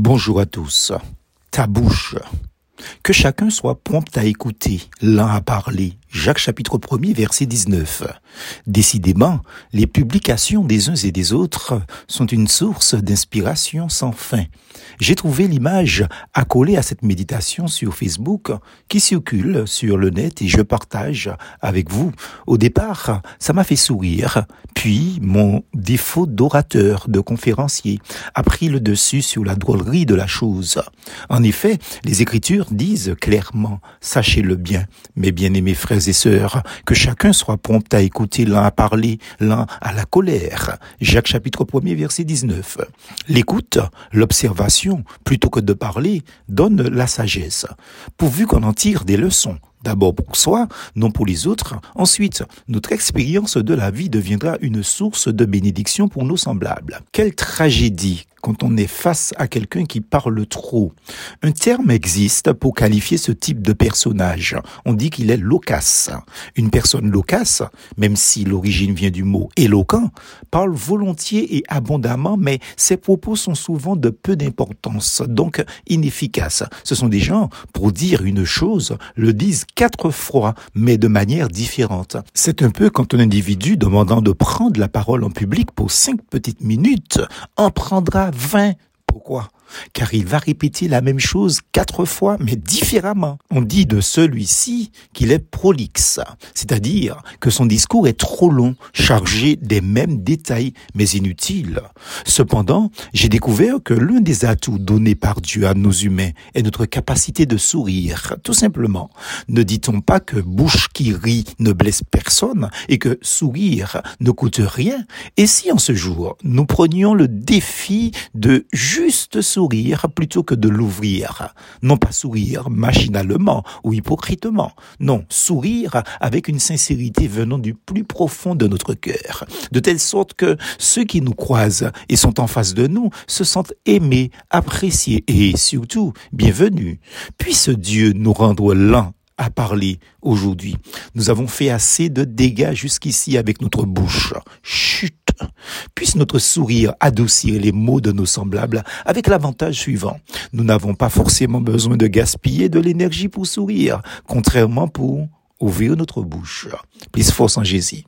Bonjour à tous. Ta bouche. Que chacun soit prompt à écouter, l'un à parler. Jacques chapitre 1er verset 19. Décidément, les publications des uns et des autres sont une source d'inspiration sans fin. J'ai trouvé l'image accolée à cette méditation sur Facebook qui circule sur le net et je partage avec vous. Au départ, ça m'a fait sourire, puis mon défaut d'orateur, de conférencier, a pris le dessus sur la drôlerie de la chose. En effet, les Écritures disent clairement, sachez-le bien, mes bien-aimés frères et sœurs, que chacun soit prompt à écouter l'un à parler, l'un à la colère. Jacques chapitre 1 verset 19. L'écoute, l'observation, plutôt que de parler, donne la sagesse, pourvu qu'on en tire des leçons. D'abord pour soi, non pour les autres. Ensuite, notre expérience de la vie deviendra une source de bénédiction pour nos semblables. Quelle tragédie quand on est face à quelqu'un qui parle trop. Un terme existe pour qualifier ce type de personnage. On dit qu'il est loquace. Une personne loquace, même si l'origine vient du mot éloquent, parle volontiers et abondamment, mais ses propos sont souvent de peu d'importance, donc inefficaces. Ce sont des gens, pour dire une chose, le disent quatre fois, mais de manière différente. C'est un peu quand un individu demandant de prendre la parole en public pour cinq petites minutes en prendra 20. Pourquoi? Car il va répéter la même chose quatre fois, mais différemment. On dit de celui-ci qu'il est prolixe, c'est-à-dire que son discours est trop long, chargé des mêmes détails, mais inutile. Cependant, j'ai découvert que l'un des atouts donnés par Dieu à nos humains est notre capacité de sourire, tout simplement. Ne dit-on pas que bouche qui rit ne blesse personne et que sourire ne coûte rien? Et si en ce jour, nous prenions le défi de juste sourire sourire plutôt que de l'ouvrir. Non pas sourire machinalement ou hypocritement. Non, sourire avec une sincérité venant du plus profond de notre cœur. De telle sorte que ceux qui nous croisent et sont en face de nous se sentent aimés, appréciés et surtout bienvenus. Puisse Dieu nous rendre lents à parler aujourd'hui. Nous avons fait assez de dégâts jusqu'ici avec notre bouche. Chut Puisse notre sourire adoucir les mots de nos semblables avec l'avantage suivant. Nous n'avons pas forcément besoin de gaspiller de l'énergie pour sourire, contrairement pour ouvrir notre bouche. Plus force en Jésus.